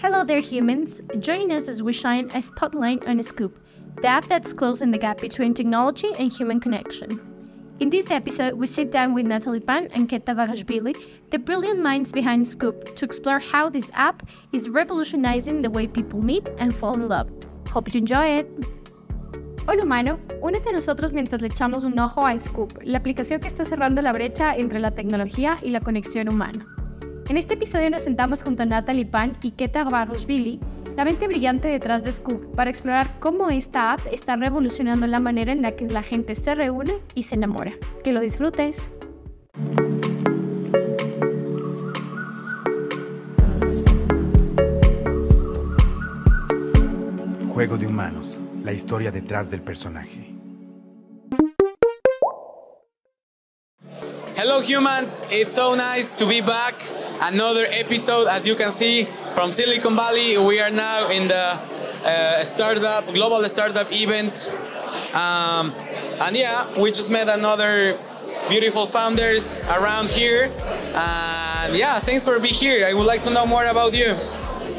Hello there, humans. Join us as we shine a spotlight on Scoop, the app that's closing the gap between technology and human connection. In this episode, we sit down with Natalie Pan and Keta Bagashvili, the brilliant minds behind Scoop, to explore how this app is revolutionizing the way people meet and fall in love. Hope you enjoy it. Hola humano, únete a nosotros mientras le echamos un ojo a Scoop, la aplicación que está cerrando la brecha entre la tecnología y la conexión humana. En este episodio nos sentamos junto a Natalie Pan y Keta Barroshvili, la mente brillante detrás de Scoop, para explorar cómo esta app está revolucionando la manera en la que la gente se reúne y se enamora. Que lo disfrutes. Juego de humanos, la historia detrás del personaje. Hello, humans. It's so nice to be back. Another episode, as you can see, from Silicon Valley. We are now in the uh, startup, global startup event. Um, and yeah, we just met another beautiful founders around here. And yeah, thanks for being here. I would like to know more about you.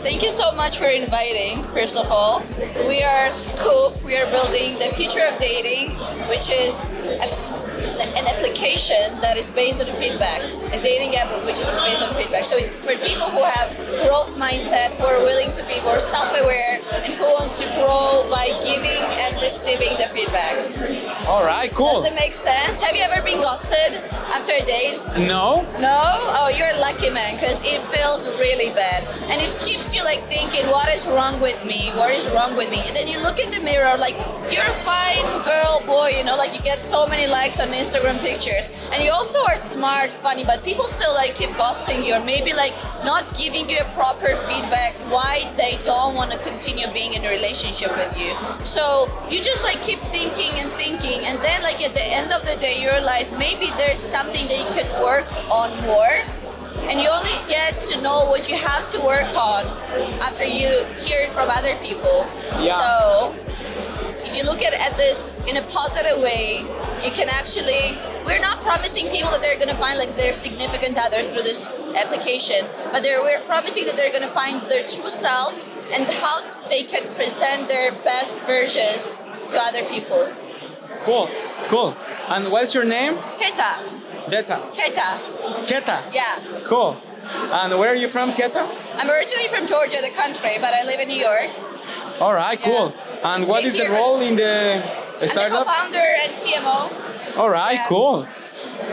Thank you so much for inviting, first of all. We are Scoop. We are building the future of dating, which is a an application that is based on feedback, a dating app which is based on feedback. So it's for people who have growth mindset, who are willing to be more self-aware, and who want to grow by giving and receiving the feedback. All right, cool. Does it make sense? Have you ever been ghosted after a date? No. No? Oh, you're a lucky man because it feels really bad. And it keeps you like thinking, what is wrong with me? What is wrong with me? And then you look in the mirror like, you're a fine girl, boy, you know, like you get so many likes on Instagram pictures. And you also are smart, funny, but people still like keep ghosting you or maybe like not giving you a proper feedback why they don't want to continue being in a relationship with you. So you just like keep thinking and thinking and then like at the end of the day you realize maybe there's something that you could work on more and you only get to know what you have to work on after you hear it from other people. Yeah. So if you look at, at this in a positive way, you can actually we're not promising people that they're going to find like their significant other through this application but they're, we're promising that they're going to find their true selves and how they can present their best versions to other people Cool, cool. And what's your name? keta Deta. keta Keta. yeah Cool. And where are you from, Keta? i'm originally from georgia the country but i live in new york All right, Yeah. cool. And Just what came the role in the i'm the startup? co-founder and cmo All right, Yeah. cool.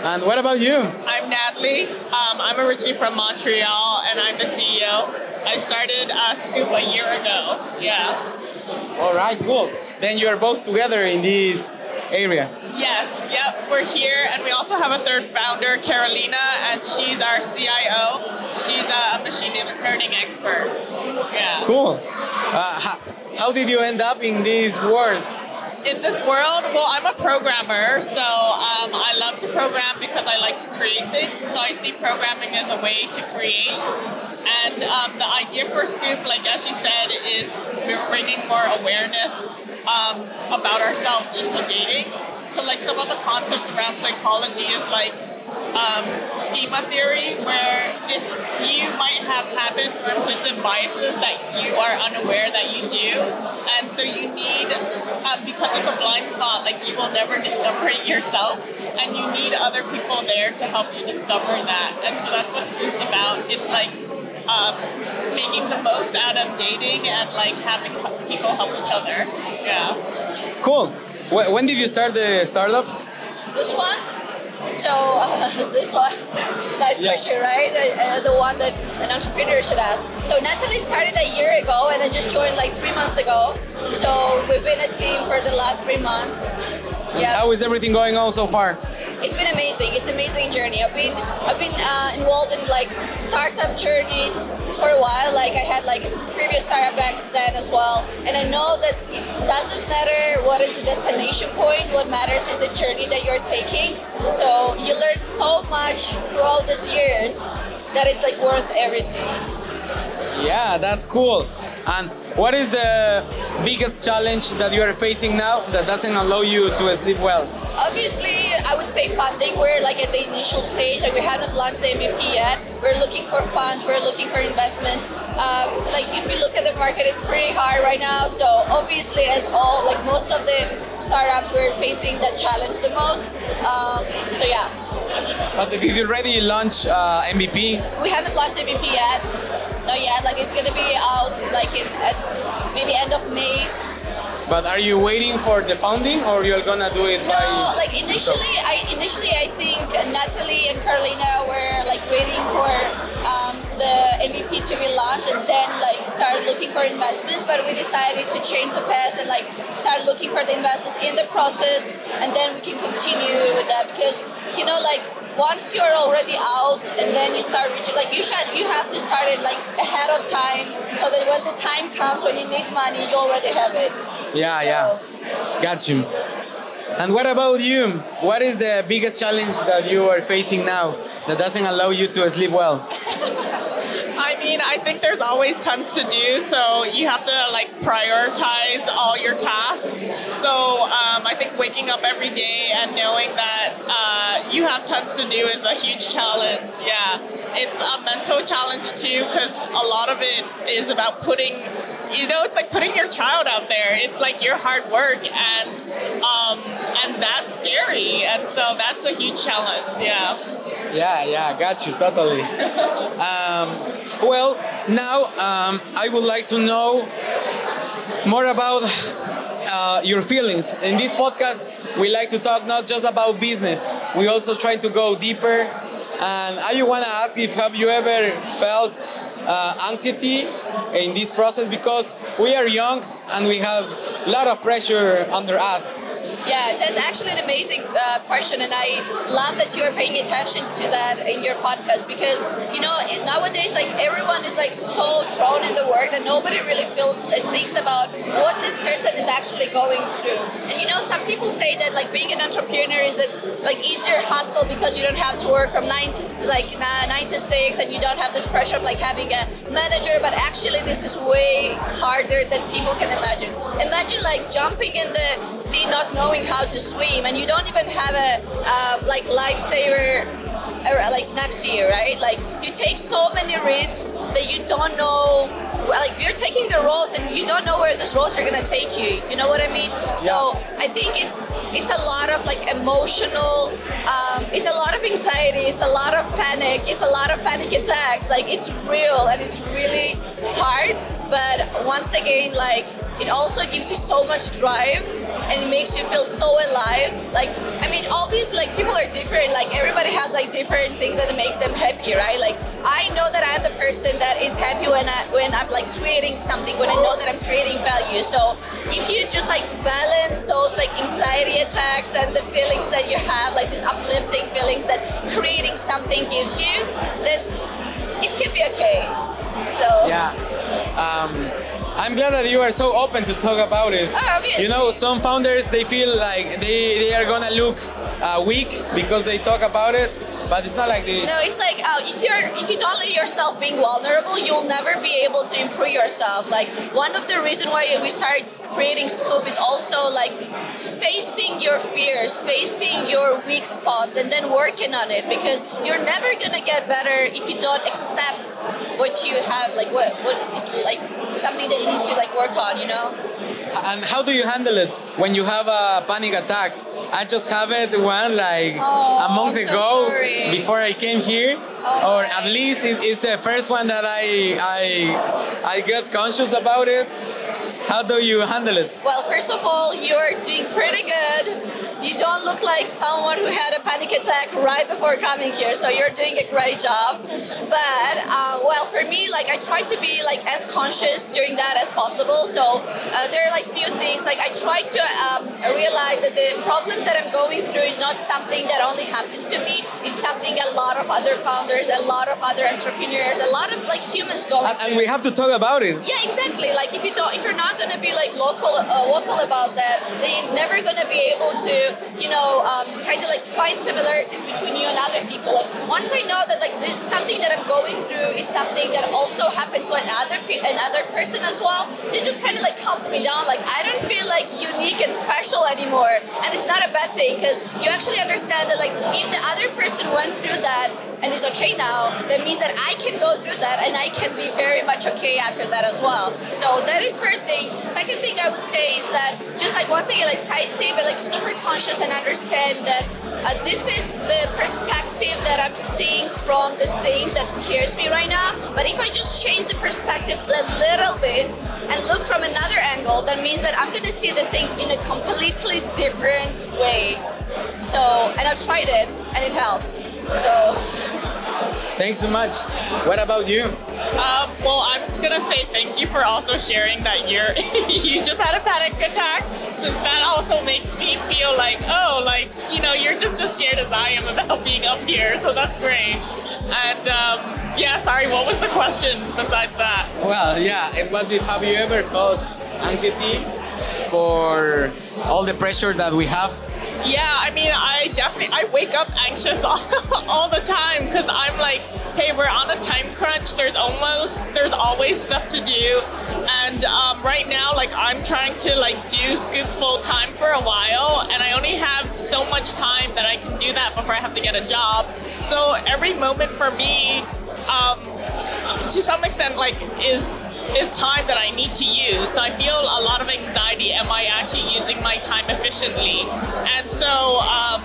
And what about you? I'm Natalie. Um, I'm originally from Montreal and I'm the CEO. I started uh, Scoop a year ago. Yeah. All right, cool. Then you are both together in this area. Yes, yep, we're here. And we also have a third founder, Carolina, and she's our CIO. She's a machine learning expert. Yeah. Cool. Uh, how, how did you end up in this world? In this world, well, I'm a programmer, so um, I love to program because I like to create things. So I see programming as a way to create. And um, the idea for Scoop, like as you said, is we're bringing more awareness um, about ourselves into dating. So like some of the concepts around psychology is like um, schema theory, where if you might have habits or implicit biases that you are unaware that you do, and so you need, um, because it's a blind spot, like you will never discover it yourself, and you need other people there to help you discover that. And so that's what Scoop's about. It's like um, making the most out of dating and like having people help each other. Yeah. Cool. Wh- When did you start the startup? this one so uh, this one is a nice Yeah. question right uh, the one that an entrepreneur should ask so natalie started a year ago and i just joined like three months ago so we've been a team for the last three months yeah How is everything going on so far? it's been amazing. It's an amazing journey. I've been I've been uh, involved in like startup journeys for a while. Like I had like a previous startup back then as well, and I know that it doesn't matter what is the destination point. What matters is the journey that you're taking. So you learn so much throughout these years that it's like worth everything. Yeah, that's cool. And what is the biggest challenge that you are facing now that doesn't allow you to sleep well? obviously, I would say funding. We're like at the initial stage, like we haven't launched the MVP yet. We're looking for funds. We're looking for investments. Um, like if you look at the market, it's pretty hard right now. So obviously, as all like most of the startups, we're facing that challenge the most. Um, so yeah. But did you already launch uh, MVP? We haven't launched MVP yet. Not yet. Like it's gonna be out like in at maybe end of May. But are you waiting for the funding, or you're gonna do it No, by? like initially, I initially I think Natalie and Carolina were like waiting for um, the MVP to be launched and then like start looking for investments. But we decided to change the path and like start looking for the investors in the process, and then we can continue with that because you know like once you're already out and then you start reaching like you should you have to start it like ahead of time so that when the time comes when you need money you already have it Yeah, So- yeah. Got you. And what about you? What is the biggest challenge that you are facing now that doesn't allow you to sleep well? I mean, I think there's always tons to do, so you have to like prioritize all your tasks. So um, I think waking up every day and knowing that uh, you have tons to do is a huge challenge. Yeah, it's a mental challenge too because a lot of it is about putting. You know, it's like putting your child out there. It's like your hard work, and um, and that's scary, and so that's a huge challenge. Yeah. Yeah, yeah, got you totally. um, well, now um, I would like to know more about uh, your feelings. In this podcast, we like to talk not just about business. We also try to go deeper. And I want to ask if have you ever felt uh, anxiety in this process because we are young and we have a lot of pressure under us. Yeah, that's actually an amazing uh, question, and I love that you are paying attention to that in your podcast because you know nowadays like everyone is like so drawn in the work that nobody really feels and thinks about what this person is actually going through. And you know, some people say that like being an entrepreneur is a like easier hustle because you don't have to work from nine to like nine to six, and you don't have this pressure of like having a manager. But actually, this is way harder than people can imagine. Imagine like jumping in the sea, not knowing how to swim, and you don't even have a um, like lifesaver uh, like next to you, right? Like you take so many risks that you don't know. Like you're taking the roads and you don't know where those roads are gonna take you. You know what I mean? So I think it's it's a lot of like emotional. Um, it's a lot of anxiety. It's a lot of panic. It's a lot of panic attacks. Like it's real and it's really hard. But once again, like it also gives you so much drive and it makes you feel so alive. Like I mean, obviously, like people are different. Like everybody has like different things that make them happy, right? Like I know that I'm the person that is happy when I when I'm like creating something, when I know that I'm creating value. So if you just like balance those like anxiety attacks and the feelings that you have, like these uplifting feelings that creating something gives you, then it can be okay. So Yeah. Um, I'm glad that you are so open to talk about it. Oh, obviously. You know, some founders they feel like they, they are gonna look uh, weak because they talk about it, but it's not like this. No, it's like uh, if you're if you don't let yourself being vulnerable, you'll never be able to improve yourself. Like one of the reason why we started creating Scoop is also like facing your fears, facing your weak spots, and then working on it because you're never gonna get better if you don't accept what you have, like what what is like something that you need to like work on. You know. And how do you handle it when you have a panic attack? I just have it one like Oh, a month I'm ago sorry. before I came here, Oh, or at least it, it's the first one that I I I get conscious about it. How do you handle it? Well, first of all, you're doing pretty good. You don't look like someone who had a panic attack right before coming here, so you're doing a great job. But uh, well, for me, like I try to be like as conscious during that as possible. So uh, there are like few things. Like I try to um, realize that the problems that I'm going through is not something that only happened to me. It's something a lot of other founders, a lot of other entrepreneurs, a lot of like humans go And, through. and we have to talk about it. Yeah, exactly. Like if you don't, if you're not gonna be like local, uh, about that, then you're never gonna be able to you know, um, kind of like find similarities between you and other people. Like once I know that like this, something that I'm going through is something that also happened to another pe- another person as well, it just kind of like calms me down. Like I don't feel like unique and special anymore, and it's not a bad thing because you actually understand that like if the other person went through that and is okay now, that means that I can go through that and I can be very much okay after that as well. So that is first thing. Second thing I would say is that just like once again, like stay but like super conscious and understand that uh, this is the perspective that I'm seeing from the thing that scares me right now. But if I just change the perspective a little bit and look from another angle, that means that I'm gonna see the thing in a completely different way. So, and I've tried it and it helps. So, Thanks so much. What about you? Um, well, I'm gonna say thank you for also sharing that you're you just had a panic attack, since that also makes me feel like oh, like you know, you're just as scared as I am about being up here. So that's great. And um, yeah, sorry, what was the question besides that? Well, yeah, it was if have you ever felt anxiety for all the pressure that we have? Yeah, I mean, I definitely I wake up anxious all, all the time because I'm like, hey, we're on a time crunch. There's almost there's always stuff to do, and um, right now, like I'm trying to like do Scoop full time for a while, and I only have so much time that I can do that before I have to get a job. So every moment for me, um, to some extent, like is is time that I need to use. So I feel a lot of anxiety. Am my time efficiently? And so um,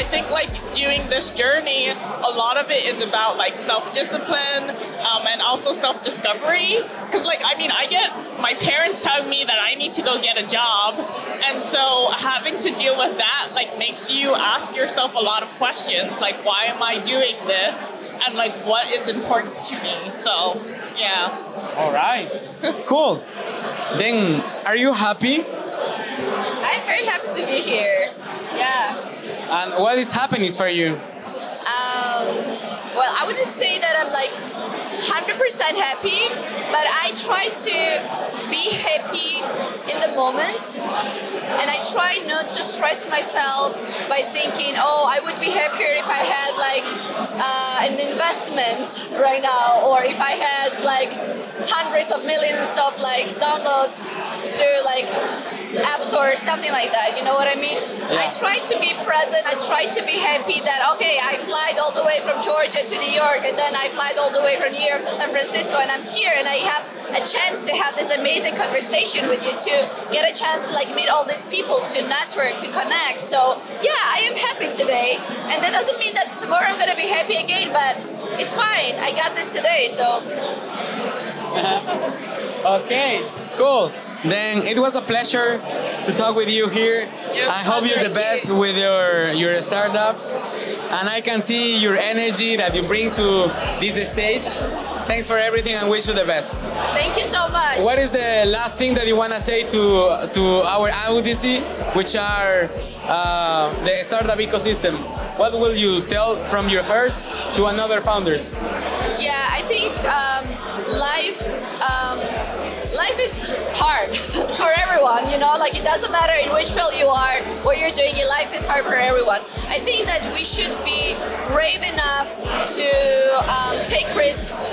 I think like doing this journey, a lot of it is about like self-discipline um, and also self-discovery. Because like I mean, I get my parents telling me that I need to go get a job, and so having to deal with that like makes you ask yourself a lot of questions, like why am I doing this? And like what is important to me? So yeah. All right. cool. Then, are you happy? I'm very happy to be here. Yeah. And what is happiness for you? Um, well, I wouldn't say that I'm like 100% happy, but I try to be happy in the moment. And I try not to stress myself by thinking, oh, I would be happier if I had like uh, an investment right now, or if I had like hundreds of millions of like downloads through like app store or something like that. You know what I mean? I try to be present. I try to be happy that okay, I fly all the way from Georgia to New York, and then I fly all the way from New York to San Francisco, and I'm here, and I have a chance to have this amazing conversation with you, to get a chance to like meet all these people, to network, to connect. So yeah, I am happy today, and that doesn't mean that tomorrow I'm gonna be happy again, but it's fine. I got this today, so Okay, cool. Then it was a pleasure to talk with you here. I hope you're the best with your your startup, and I can see your energy that you bring to this stage. Thanks for everything, and wish you the best. thank you so much. What is the last thing that you want to say to to our audience, which are uh, the startup ecosystem? What will you tell from your heart to another founders? Yeah, I think um, life um, life is hard for everyone. You know, like it doesn't matter in which field you are, what you're doing. in Life is hard for everyone. I think that we should be brave enough to um, take risks.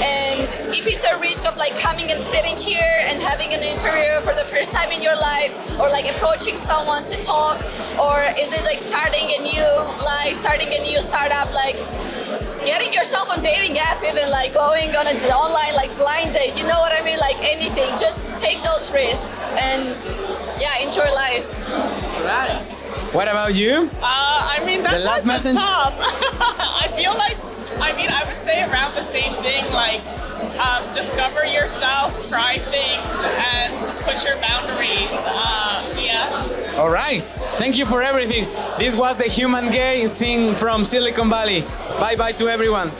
And if it's a risk of like coming and sitting here and having an interview for the first time in your life, or like approaching someone to talk, or is it like starting a new life, starting a new startup, like getting yourself on dating app, even like going on an online like blind date, you know what I mean? Like anything, just take those risks and yeah, enjoy life. Right. What about you? Uh, I mean, that's last message? top. I feel like, I mean, I would say around the same thing. Like, um, discover yourself, try things, and push your boundaries. Uh, yeah. All right. Thank you for everything. This was the Human Gay sing from Silicon Valley. Bye bye to everyone.